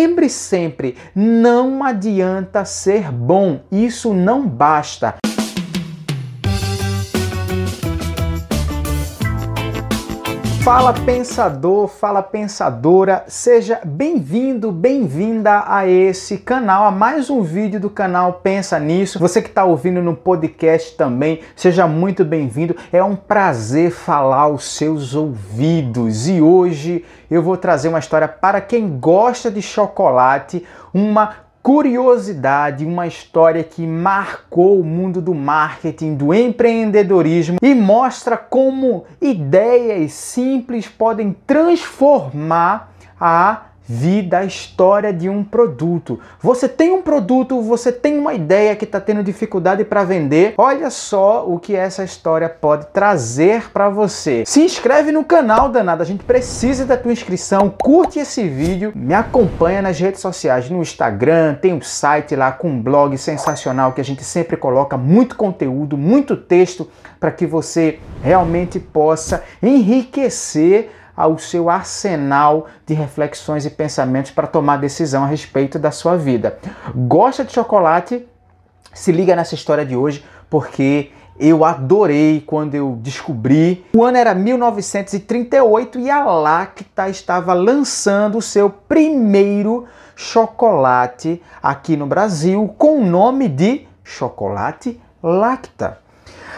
Lembre sempre, não adianta ser bom, isso não basta. Fala pensador, fala pensadora, seja bem-vindo, bem-vinda a esse canal, a mais um vídeo do canal Pensa Nisso. Você que está ouvindo no podcast também, seja muito bem-vindo. É um prazer falar aos seus ouvidos e hoje eu vou trazer uma história para quem gosta de chocolate, uma curiosidade, uma história que marcou o mundo do marketing, do empreendedorismo e mostra como ideias simples podem transformar a vida, a história de um produto. Você tem um produto, você tem uma ideia que está tendo dificuldade para vender. Olha só o que essa história pode trazer para você. Se inscreve no canal, danado. A gente precisa da tua inscrição. Curte esse vídeo, me acompanha nas redes sociais, no Instagram, tem um site lá com um blog sensacional que a gente sempre coloca muito conteúdo, muito texto para que você realmente possa enriquecer ao seu arsenal de reflexões e pensamentos para tomar decisão a respeito da sua vida. Gosta de chocolate? Se liga nessa história de hoje, porque eu adorei quando eu descobri. O ano era 1938 e a Lacta estava lançando o seu primeiro chocolate aqui no Brasil com o nome de chocolate Lacta.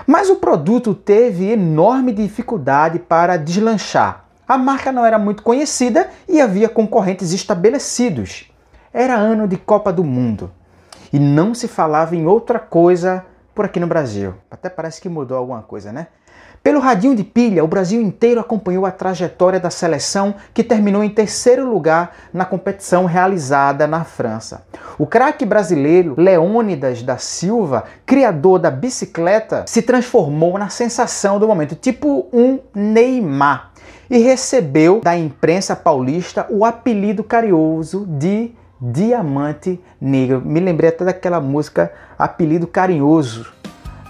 Mas o produto teve enorme dificuldade para deslanchar. A marca não era muito conhecida e havia concorrentes estabelecidos. Era ano de Copa do Mundo e não se falava em outra coisa por aqui no Brasil. Até parece que mudou alguma coisa, né? Pelo radinho de pilha, o Brasil inteiro acompanhou a trajetória da seleção que terminou em terceiro lugar na competição realizada na França. O craque brasileiro Leônidas da Silva, criador da bicicleta, se transformou na sensação do momento, tipo um Neymar e recebeu da imprensa paulista o apelido carinhoso de Diamante Negro. Me lembrei até daquela música Apelido Carinhoso.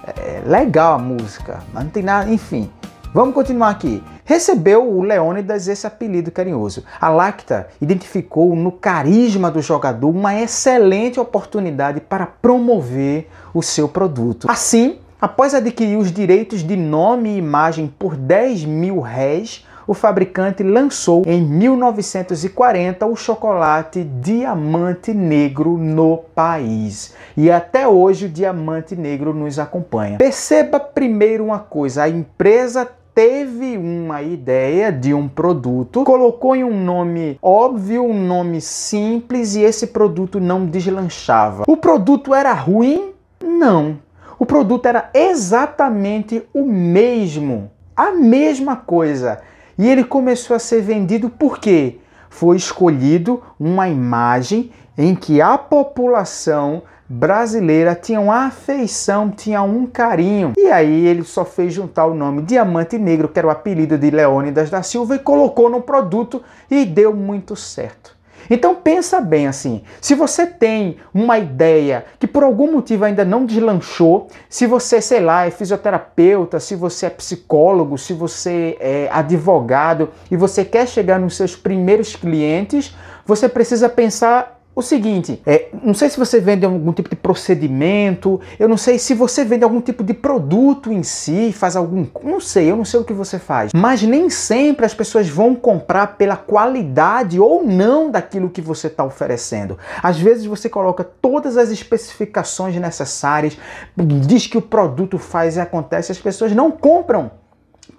É legal a música, mas não tem nada, enfim. Vamos continuar aqui. Recebeu o Leônidas esse apelido carinhoso. A Lacta identificou no carisma do jogador uma excelente oportunidade para promover o seu produto. Assim, após adquirir os direitos de nome e imagem por 10 mil réis, o fabricante lançou em 1940 o chocolate Diamante Negro no país. E até hoje o Diamante Negro nos acompanha. Perceba primeiro uma coisa: a empresa teve uma ideia de um produto, colocou em um nome óbvio, um nome simples e esse produto não deslanchava. O produto era ruim? Não. O produto era exatamente o mesmo, a mesma coisa. E ele começou a ser vendido porque foi escolhido uma imagem em que a população brasileira tinha uma afeição, tinha um carinho. E aí ele só fez juntar o nome Diamante Negro, que era o apelido de Leônidas da Silva, e colocou no produto e deu muito certo. Então pensa bem assim, se você tem uma ideia que por algum motivo ainda não deslanchou, se você, sei lá, é fisioterapeuta, se você é psicólogo, se você é advogado e você quer chegar nos seus primeiros clientes, você precisa pensar o seguinte, é, não sei se você vende algum tipo de procedimento, eu não sei se você vende algum tipo de produto em si, faz algum. Não sei, eu não sei o que você faz. Mas nem sempre as pessoas vão comprar pela qualidade ou não daquilo que você está oferecendo. Às vezes você coloca todas as especificações necessárias, diz que o produto faz e acontece, as pessoas não compram.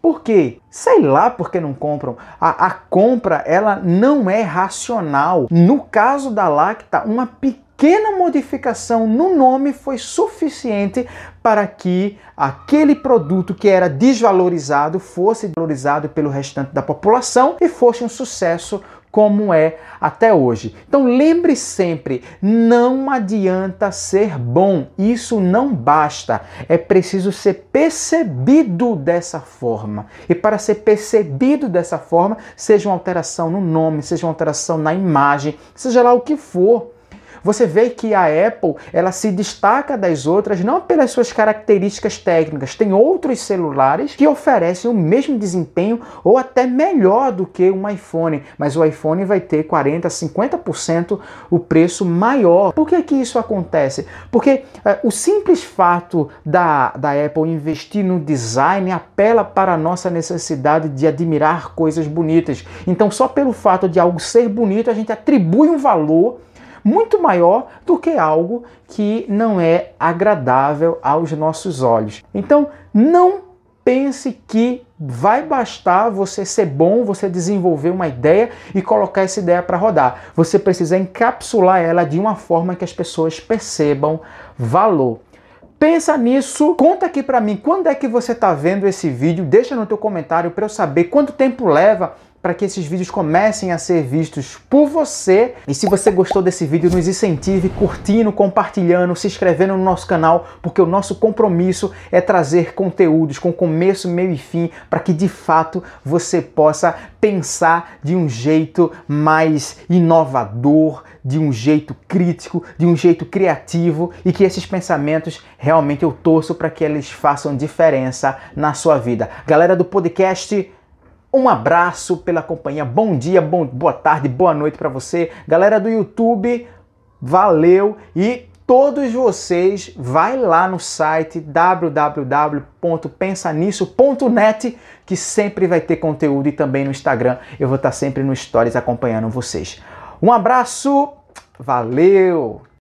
Por quê? Sei lá por que não compram. A, a compra ela não é racional. No caso da Lacta, uma pequena modificação no nome foi suficiente para que aquele produto que era desvalorizado fosse valorizado pelo restante da população e fosse um sucesso como é até hoje. Então lembre sempre, não adianta ser bom, isso não basta. É preciso ser percebido dessa forma. E para ser percebido dessa forma, seja uma alteração no nome, seja uma alteração na imagem, seja lá o que for. Você vê que a Apple ela se destaca das outras não pelas suas características técnicas. Tem outros celulares que oferecem o mesmo desempenho ou até melhor do que um iPhone, mas o iPhone vai ter 40, 50% o preço maior. Por que que isso acontece? Porque é, o simples fato da, da Apple investir no design apela para a nossa necessidade de admirar coisas bonitas. Então, só pelo fato de algo ser bonito, a gente atribui um valor muito maior do que algo que não é agradável aos nossos olhos. Então, não pense que vai bastar você ser bom, você desenvolver uma ideia e colocar essa ideia para rodar. Você precisa encapsular ela de uma forma que as pessoas percebam valor. Pensa nisso, conta aqui para mim quando é que você está vendo esse vídeo, deixa no teu comentário para eu saber quanto tempo leva para que esses vídeos comecem a ser vistos por você. E se você gostou desse vídeo, nos incentive curtindo, compartilhando, se inscrevendo no nosso canal, porque o nosso compromisso é trazer conteúdos com começo, meio e fim, para que de fato você possa pensar de um jeito mais inovador, de um jeito crítico, de um jeito criativo e que esses pensamentos realmente eu torço para que eles façam diferença na sua vida. Galera do podcast, um abraço pela companhia. Bom dia, bom, boa tarde, boa noite para você. Galera do YouTube, valeu e todos vocês vai lá no site www.pensanisso.net que sempre vai ter conteúdo e também no Instagram. Eu vou estar sempre no stories acompanhando vocês. Um abraço, valeu.